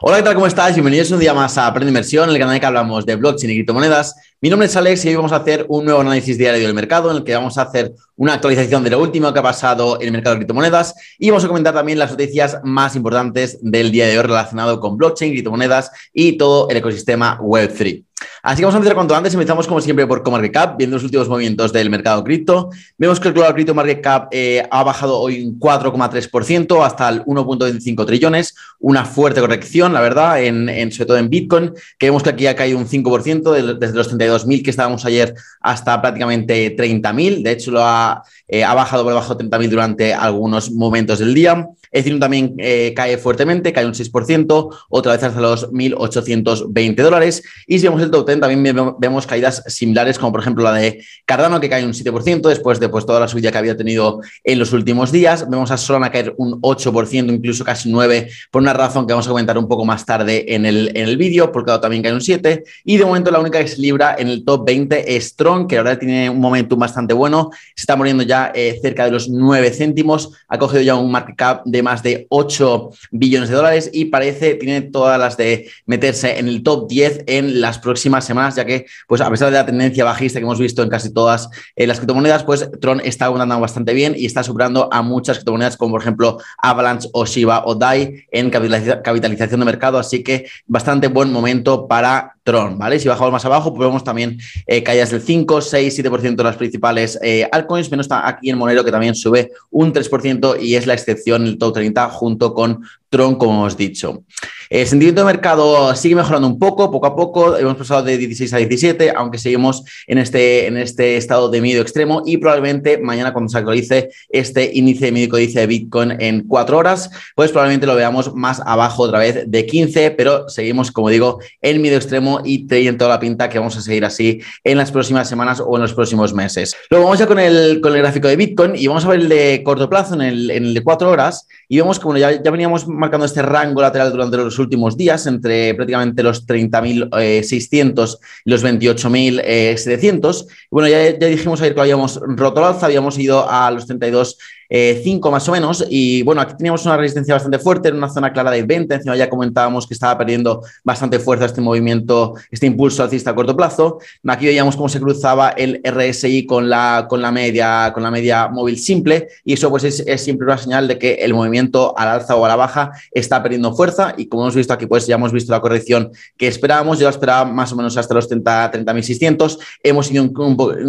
Hola, ¿qué tal? ¿Cómo estás? Bienvenidos un día más a Aprende Inversión, el canal en el que hablamos de blockchain y criptomonedas. Mi nombre es Alex y hoy vamos a hacer un nuevo análisis diario del mercado en el que vamos a hacer una actualización de lo último que ha pasado en el mercado de criptomonedas y vamos a comentar también las noticias más importantes del día de hoy relacionado con blockchain, criptomonedas y todo el ecosistema Web3. Así que vamos a empezar cuanto antes. Empezamos como siempre por CoMarketCap, viendo los últimos movimientos del mercado cripto. Vemos que el Global Crypto Market Cap eh, ha bajado hoy un 4,3% hasta el 1.25 trillones. Una fuerte corrección, la verdad, en, sobre todo en Bitcoin, que vemos que aquí ha caído un 5% desde los 32.000 que estábamos ayer hasta prácticamente 30.000. De hecho, lo ha, eh, ha bajado por debajo de 30.000 durante algunos momentos del día. Ethereum también eh, cae fuertemente, cae un 6%, otra vez hasta los 1.820 dólares. Y si vemos el top 10, también vemos caídas similares, como por ejemplo la de Cardano, que cae un 7% después de pues, toda la subida que había tenido en los últimos días. Vemos a Solana caer un 8%, incluso casi 9%, por una razón que vamos a comentar un poco más tarde en el, en el vídeo, porque también cae un 7%. Y de momento la única que se libra en el top 20 es Strong, que ahora tiene un momentum bastante bueno. Se está muriendo ya eh, cerca de los 9 céntimos. Ha cogido ya un market cap de más de 8 billones de dólares y parece, tiene todas las de meterse en el top 10 en las próximas semanas, ya que, pues a pesar de la tendencia bajista que hemos visto en casi todas eh, las criptomonedas, pues Tron está andando bastante bien y está superando a muchas criptomonedas como por ejemplo Avalanche o Shiba o DAI en capitalización de mercado, así que bastante buen momento para Tron, ¿vale? Si bajamos más abajo, pues vemos también eh, caídas del 5, 6, 7% de las principales eh, altcoins, menos está aquí en Monero que también sube un 3% y es la excepción el top 30 junto con Tron, como hemos dicho. El sentimiento de mercado sigue mejorando un poco, poco a poco. Hemos pasado de 16 a 17, aunque seguimos en este, en este estado de miedo extremo y probablemente mañana cuando se actualice este índice de miedo de Bitcoin en cuatro horas, pues probablemente lo veamos más abajo otra vez de 15, pero seguimos, como digo, en miedo extremo y teniendo toda la pinta que vamos a seguir así en las próximas semanas o en los próximos meses. Luego vamos ya con el, con el gráfico de Bitcoin y vamos a ver el de corto plazo en el, el de cuatro horas y vemos que ya, ya veníamos marcando este rango lateral durante los últimos días, entre prácticamente los 30.600 y los 28.700. Bueno, ya, ya dijimos ayer que habíamos roto al alza, habíamos ido a los 32 5 eh, más o menos. Y bueno, aquí teníamos una resistencia bastante fuerte en una zona clara de 20. Encima ya comentábamos que estaba perdiendo bastante fuerza este movimiento, este impulso alcista a corto plazo. Aquí veíamos cómo se cruzaba el RSI con la, con la, media, con la media móvil simple. Y eso pues es, siempre una señal de que el movimiento al alza o a la baja está perdiendo fuerza. Y como hemos visto aquí, pues ya hemos visto la corrección que esperábamos. Yo esperaba más o menos hasta los 30.600. 30, hemos ido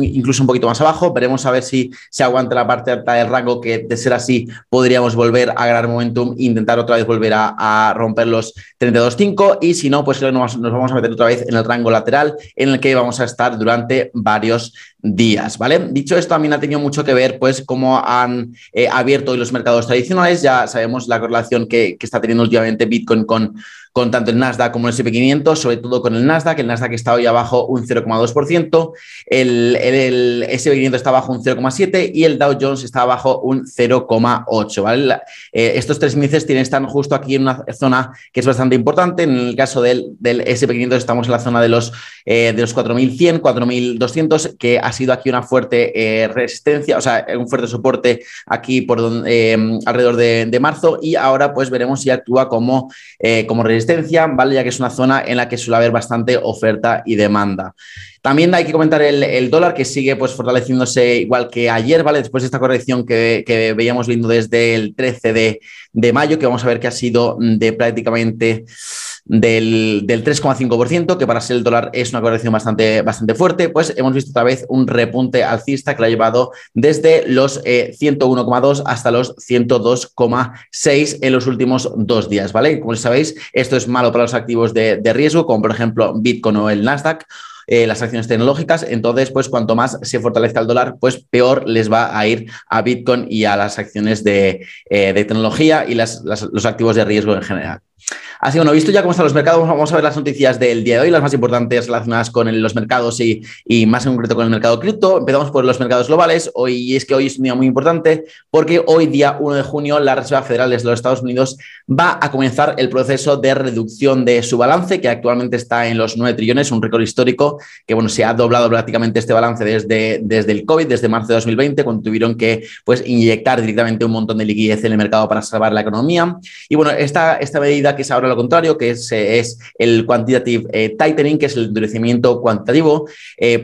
incluso un poquito más abajo. Veremos a ver si se aguanta la parte alta del rango que de ser así podríamos volver a ganar momentum intentar otra vez volver a, romper los 32.5 y si no, pues nos, nos vamos a meter otra vez en el rango lateral en el que vamos a estar durante varios días, ¿vale? Dicho esto, también ha tenido mucho que ver, pues, cómo han eh, abierto hoy los mercados tradicionales. Ya sabemos la correlación que, que está teniendo últimamente Bitcoin con, con tanto el Nasdaq como el SP500, sobre todo con el Nasdaq. El Nasdaq está hoy abajo un 0,2%, el, el, SP500 está abajo un 0,7% y el Dow Jones está abajo un 0,8%. ¿vale? Eh, estos tres índices tienen, están justo aquí en una zona que es bastante importante. En el caso del, del SP500 estamos en la zona de los, eh, de los 4.100, 4.200, que ha sido aquí una fuerte eh, resistencia, o sea, un fuerte soporte aquí por alrededor de, de, marzo y ahora pues veremos si actúa como, como resistencia ¿vale? Ya que es una zona en la que suele haber bastante oferta y demanda. También hay que comentar el, dólar que sigue pues fortaleciéndose igual que ayer, ¿vale? Después de esta corrección que, veíamos viendo desde el 13 de, de mayo, que vamos a ver que ha sido de prácticamente del, 3,5%, que para ser el dólar es una corrección bastante, bastante fuerte, pues hemos visto otra vez un repunte alcista que lo ha llevado desde los 101,2 eh, hasta los 102,6 en los últimos dos días, ¿vale? Como sabéis, esto es malo para los activos de, de riesgo, como por ejemplo Bitcoin o el Nasdaq. Eh, las acciones tecnológicas. Entonces, pues cuanto más se fortalezca el dólar, pues peor les va a ir a Bitcoin y a las acciones de, eh, tecnología y los activos de riesgo en general. Así que bueno, visto ya cómo están los mercados, vamos a ver las noticias del día de hoy, las más importantes relacionadas con los mercados y, y, más en concreto con el mercado cripto. Empezamos por los mercados globales. Hoy es que hoy es un día muy importante porque hoy, día 1 de junio, la Reserva Federal de los Estados Unidos va a comenzar el proceso de reducción de su balance, que actualmente está en los 9 trillones, un récord histórico que bueno, se ha doblado prácticamente este balance desde, desde el COVID, desde marzo de 2020, cuando tuvieron que pues, inyectar directamente un montón de liquidez en el mercado para salvar la economía. Y bueno, esta, esta medida que es ahora lo contrario, que es, es el quantitative tightening, que es el endurecimiento cuantitativo,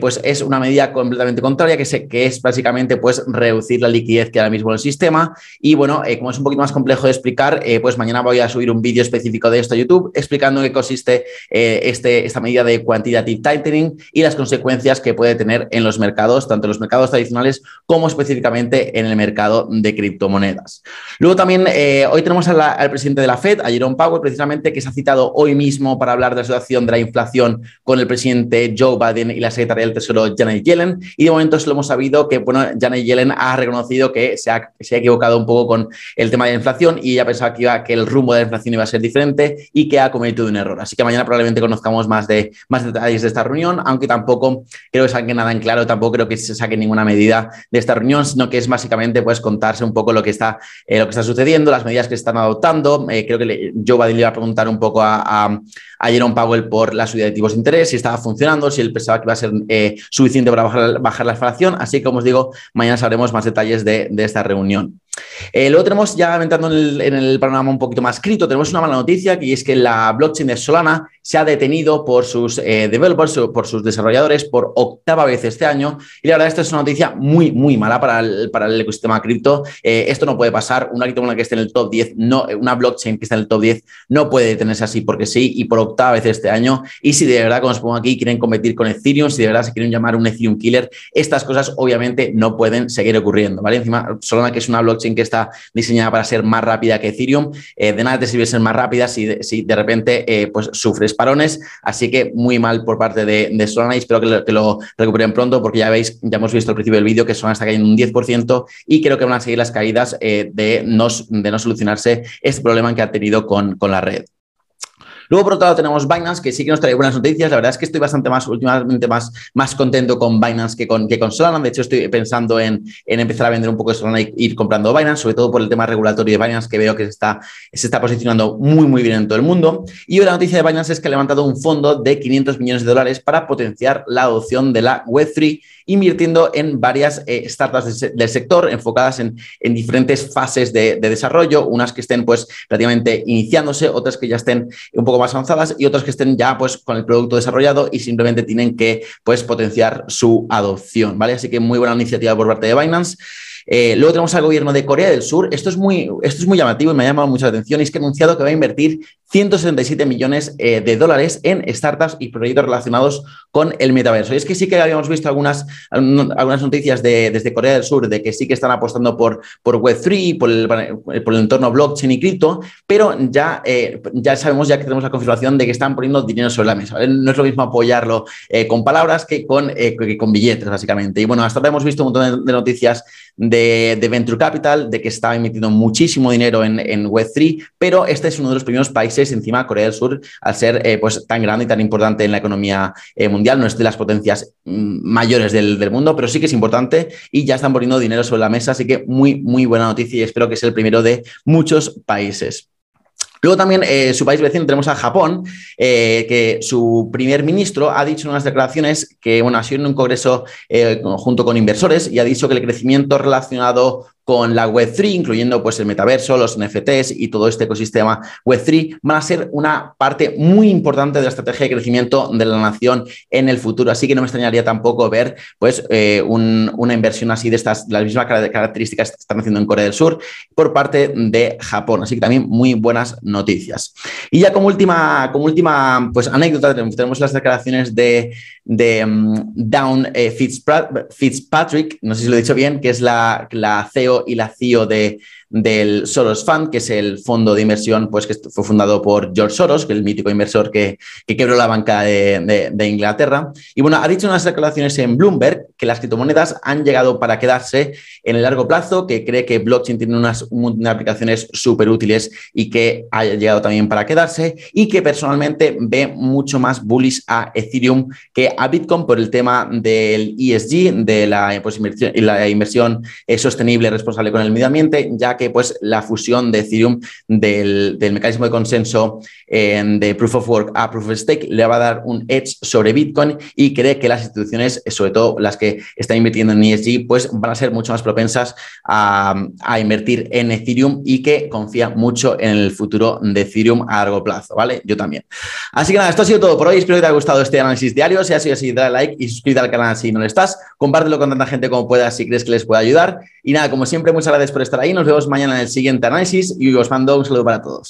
pues es una medida completamente contraria, que, se, que es básicamente pues reducir la liquidez que ahora mismo en el sistema. Y bueno, como es un poquito más complejo de explicar, pues mañana voy a subir un vídeo específico de esto a YouTube explicando qué consiste este, esta medida de quantitative tightening y las consecuencias que puede tener en los mercados, tanto en los mercados tradicionales como específicamente en el mercado de criptomonedas. Luego también eh, hoy tenemos al presidente de la Fed, a Jerome Powell, precisamente, que se ha citado hoy mismo para hablar de la situación de la inflación con el presidente Joe Biden y la secretaria del Tesoro Janet Yellen. Y de momento solo hemos sabido que, bueno, Janet Yellen ha reconocido que se ha, se ha equivocado un poco con el tema de la inflación y ella pensaba que, iba, que el rumbo de la inflación iba a ser diferente y que ha cometido un error. Así que mañana probablemente conozcamos más, de, más detalles de esta reunión, aunque tampoco creo que saque nada en claro, tampoco creo que se saque ninguna medida de esta reunión, sino que es básicamente pues contarse un poco lo que está, eh, lo que está sucediendo, las medidas que se están adoptando. Eh, creo que le, Joe Biden le iba a preguntar un poco a, Jerome Powell por la subida de tipos de interés, si estaba funcionando, si él pensaba que iba a ser eh, suficiente para bajar, bajar, la inflación. Así que, como os digo, mañana sabremos más detalles de, de esta reunión. Eh, luego tenemos, ya entrando en el, en panorama un poquito más crítico, tenemos una mala noticia, que es que la blockchain de Solana se ha detenido por sus eh, developers, por sus desarrolladores, por octava vez este año. Y la verdad, esta es una noticia muy, muy mala para el, para el ecosistema cripto. Eh, esto no puede pasar. Una criptomoneda que esté en el top 10, no, una blockchain que esté en el top 10, no puede detenerse así porque sí, y por octava vez este año. Y si de verdad, como os pongo aquí, quieren competir con Ethereum, si de verdad se quieren llamar un Ethereum killer, estas cosas obviamente no pueden seguir ocurriendo, ¿vale? Encima, Solana, que es una blockchain que está diseñada para ser más rápida que Ethereum. Eh, de nada te sirve ser más rápida si de, si de repente eh, pues sufres parones. Así que muy mal por parte de, Solana espero que lo, que lo, recuperen pronto porque ya veis, ya hemos visto al principio del vídeo que Solana está cayendo un 10% y creo que van a seguir las caídas eh, de, no, de no solucionarse este problema que ha tenido con, con la red. Luego, por otro lado, tenemos Binance, que sí que nos trae buenas noticias. La verdad es que estoy bastante más, últimamente más, más contento con Binance que con, que con Solana. De hecho, estoy pensando en, en empezar a vender un poco de Solana y ir comprando Binance, sobre todo por el tema regulatorio de Binance, que veo que se está, se está posicionando muy, muy bien en todo el mundo. Y la noticia de Binance es que ha levantado un fondo de 500 millones de dólares para potenciar la adopción de la Web3 invirtiendo en varias eh, startups de, del sector enfocadas en, en diferentes fases de, de, desarrollo, unas que estén pues prácticamente iniciándose, otras que ya estén un poco más avanzadas y otras que estén ya pues con el producto desarrollado y simplemente tienen que pues potenciar su adopción, ¿vale? Así que muy buena iniciativa por parte de Binance. Eh, luego tenemos al gobierno de Corea del Sur. Esto es, muy, esto es muy llamativo y me ha llamado mucha atención. Y es que ha anunciado que va a invertir 177 millones eh, de dólares en startups y proyectos relacionados con el metaverso. Y es que sí que habíamos visto algunas, algunas noticias de, desde Corea del Sur de que sí que están apostando por, por Web3, por el, por el entorno blockchain y cripto, pero ya, eh, ya sabemos, ya que tenemos la confirmación de que están poniendo dinero sobre la mesa. No es lo mismo apoyarlo eh, con palabras que con, con billetes, básicamente. Y bueno, hasta ahora hemos visto un montón de, de noticias de, de, Venture Capital, de que está emitiendo muchísimo dinero en, en Web3, pero este es uno de los primeros países encima Corea del Sur, al ser eh, pues, tan grande y tan importante en la economía eh, mundial, no es de las potencias mm, mayores del, mundo, pero sí que es importante y ya están poniendo dinero sobre la mesa, así que muy, muy buena noticia y espero que sea el primero de muchos países. Luego también eh, su país vecino tenemos a Japón, eh, que su primer ministro ha dicho en unas declaraciones que, bueno, ha sido en un congreso junto con inversores y ha dicho que el crecimiento relacionado con la Web3, incluyendo pues el metaverso, los NFTs y todo este ecosistema Web3, van a ser una parte muy importante de la estrategia de crecimiento de la nación en el futuro. Así que no me extrañaría tampoco ver pues eh, un, una inversión así de estas, las mismas características que están haciendo en Corea del Sur por parte de Japón. Así que también muy buenas noticias. Y ya como última, como última pues, anécdota, tenemos las declaraciones de, de um, Down eh, Fitzpatrick, no sé si lo he dicho bien, que es la, la CEO y la CEO de, del Soros Fund, que es el fondo de inversión pues, que fue fundado por George Soros, que el mítico inversor que, que quebró la banca de, Inglaterra. Y bueno, ha dicho unas declaraciones en Bloomberg que las criptomonedas han llegado para quedarse en el largo plazo, que cree que blockchain tiene unas, aplicaciones súper útiles y que ha llegado también para quedarse y que personalmente ve mucho más bullish a Ethereum que a Bitcoin por el tema del ESG, de la, pues, inversión, eh, sostenible, responsable con el medio ambiente, ya que pues la fusión de Ethereum del, mecanismo de consenso eh, de Proof of Work a Proof of Stake le va a dar un edge sobre Bitcoin y cree que las instituciones, sobre todo las que están invirtiendo en ESG, pues van a ser mucho más propensas a, a invertir en Ethereum y que confía mucho en el futuro de Ethereum a largo plazo, ¿vale? Yo también. Así que nada, esto ha sido todo por hoy. Espero que te haya gustado este análisis diario. Si ha sido así, dale like y suscríbete al canal si no lo estás. Compártelo con tanta gente como puedas si crees que les puede ayudar. Y nada, como siempre, muchas gracias por estar ahí. Nos vemos mañana en el siguiente análisis y os mando un saludo para todos.